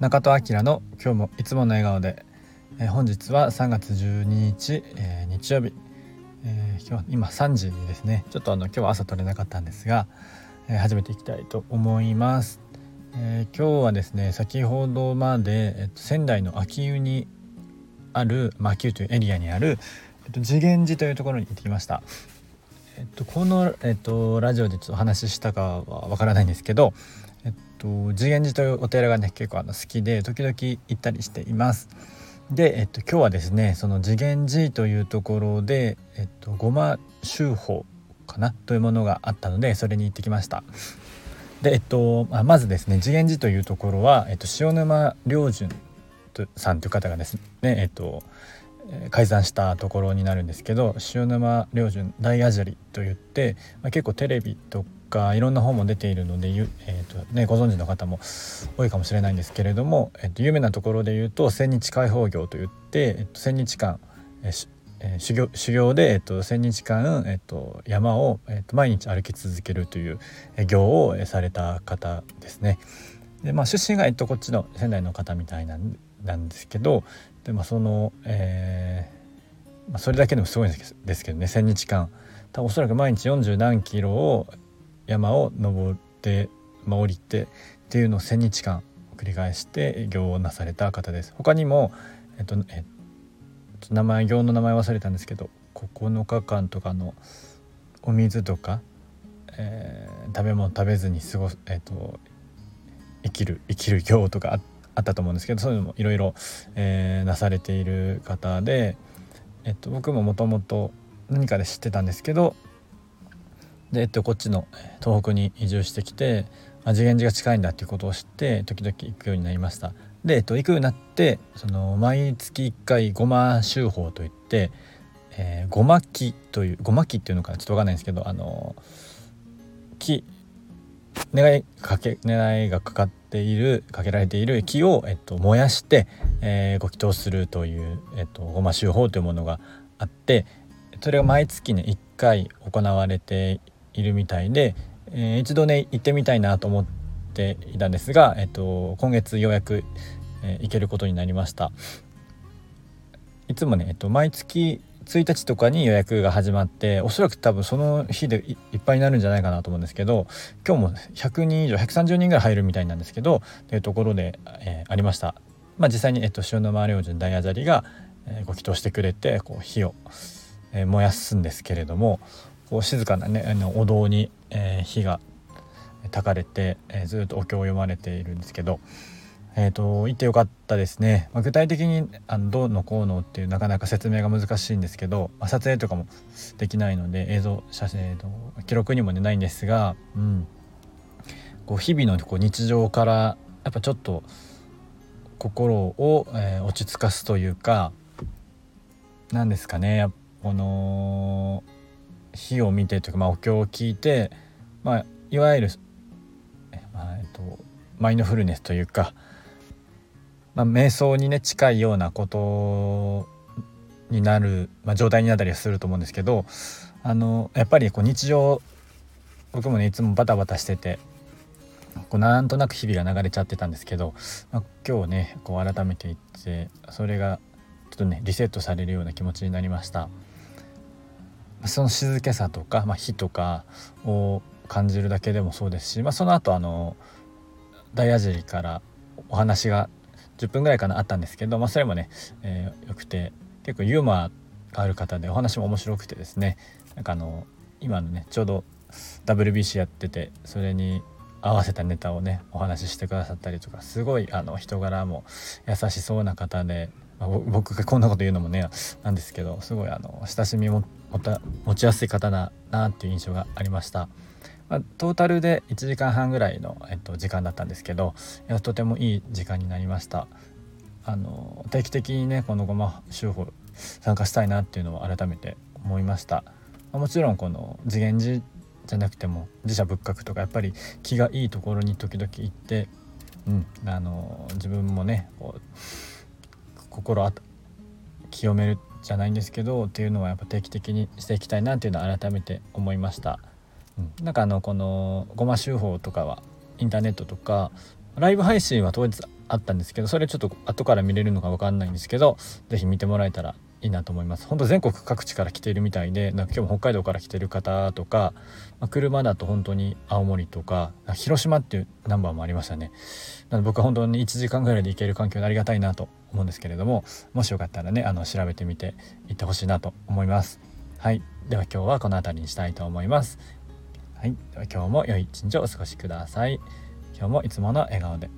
中戸明の今日もいつもの笑顔で、えー、本日は3月12日、えー、日曜日、えー、今日今3時ですね。ちょっとあの今日は朝撮れなかったんですが、えー、始めていきたいと思います、えー、今日はですね先ほどまで、えっと、仙台の秋湯にある、まあ、秋湯というエリアにある、えっと、次元寺というところに行ってきました。えっと、この、えっと、ラジオでちょっとお話ししたかはわからないんですけど、えっと、次元寺というお寺がね結構あの好きで時々行ったりしています。で、えっと、今日はですねその次元寺というところで、えっと、ごま修法かなというものがあったのでそれに行ってきました。で、えっと、ま、ずですね次元寺というところは、えっと、塩沼良順さんという方がですね、えっと、改ざんしたところになるんですけど塩沼良順大アジャリといって、まあ、結構テレビとかかいろんな本も出ているので、えーとね、ご存知の方も多いかもしれないんですけれども、えー、と有名なところで言うと千日開放業といって、えー、と千日間、えーえー、修行修行で、えー、と千日間、えー、と山を、えー、と毎日歩き続けるという行をされた方ですね。でまあ、出身が、えっと、こっちの仙台の方みたいなんなんですけどで、まあ、その、えーまあ、それだけでもすごいんですけどね1,000日間多分おそらく毎日40何キロを山を登って、まあ、降りてっていうのを1,000日間繰り返して行をなされた方です。他にも、えっとえっと、名前行の名前忘れたんですけど9日間とかのお水とか、えー、食べ物食べずに過ごす、えっと、生きる生きる行とかあ。あったと思うんですけどそういうのもいろいろなされている方で、えっと、僕ももともと何かで知ってたんですけどで、えっと、こっちの東北に移住してきてあ次元寺が近いんだっていうことを知って時々行くようになりました。で、えっと、行くようになってその毎月1回ごま修法といって、えー、ごま木というごま木っていうのかちょっと分かんないんですけどあの木願いかけ願いがかかっているかけられている木を、えっと、燃やして、えー、ご祈祷するという、えっと、ごま修法というものがあってそれが毎月ね1回行われているみたいで、えー、一度ね行ってみたいなと思っていたんですが、えっと、今月ようやく、えー、行けることになりました。いつもね、えっと、毎月1日とかに予約が始まっておそらく多分その日でいっぱいになるんじゃないかなと思うんですけど今日も100人以上130人ぐらい入るみたいなんですけどというところで、えー、ありました。まあ、実際に、えっと、塩沼良順大アザリが、えー、ご祈祷してくれてこう火を、えー、燃やすんですけれどもこう静かなねあのお堂に、えー、火が焚かれて、えー、ずっとお経を読まれているんですけど。えーと、行ってよかったですね、まあ、具体的にあのどうのこうのっていうなかなか説明が難しいんですけど、まあ、撮影とかもできないので映像写真、えーと、記録にも、ね、ないんですが、うん、こう日々のこう日常からやっぱちょっと心を、えー、落ち着かすというか何ですかねこの火を見てというか、まあ、お経を聞いて、まあ、いわゆる、まあえっと、マインドフルネスというかまあ、瞑想にね近いようなことになる、まあ、状態になったりはすると思うんですけどあのやっぱりこう日常僕もねいつもバタバタしててこうなんとなく日々が流れちゃってたんですけど、まあ、今日ねこう改めて言ってそれがちょっとねリセットされるような気持ちになりました。その静けさとか、まあ、火とかを感じるだけでもそうですし、まあ、その後あの大矢尻からお話が10分ぐらいかなあったんですけど、まあ、それもね、えー、よくて結構ユーモアがある方でお話も面白くてですねなんかあの今のねちょうど WBC やっててそれに合わせたネタをねお話ししてくださったりとかすごいあの人柄も優しそうな方で、まあ、僕がこんなこと言うのもねなんですけどすごいあの親しみも持ちやすい方だなっていう印象がありました。まあ、トータルで1時間半ぐらいの、えっと、時間だったんですけどとてもいい時間になりましたあの定期的にねこのごま修法参加したいなっていうのを改めて思いました、まあ、もちろんこの次元寺じゃなくても自社仏閣とかやっぱり気がいいところに時々行って、うん、あの自分もねこう心あ清めるじゃないんですけどっていうのはやっぱ定期的にしていきたいなっていうのは改めて思いました。うん、なんかあのこのごま修法とかはインターネットとかライブ配信は当日あったんですけどそれちょっと後から見れるのか分かんないんですけど是非見てもらえたらいいなと思います。本当全国各地から来ているみたいでなんか今日も北海道から来てる方とか、まあ、車だと本当に青森とか広島っていうナンバーもありましたね。なので僕は本当に1時間ぐらいで行ける環境でありがたいなと思うんですけれどももしよかったらねあの調べてみていってほしいなと思います。はい。では今日はこの辺りにしたいと思います。はい。では今日も良い一日をお過ごしください。今日もいつもの笑顔で。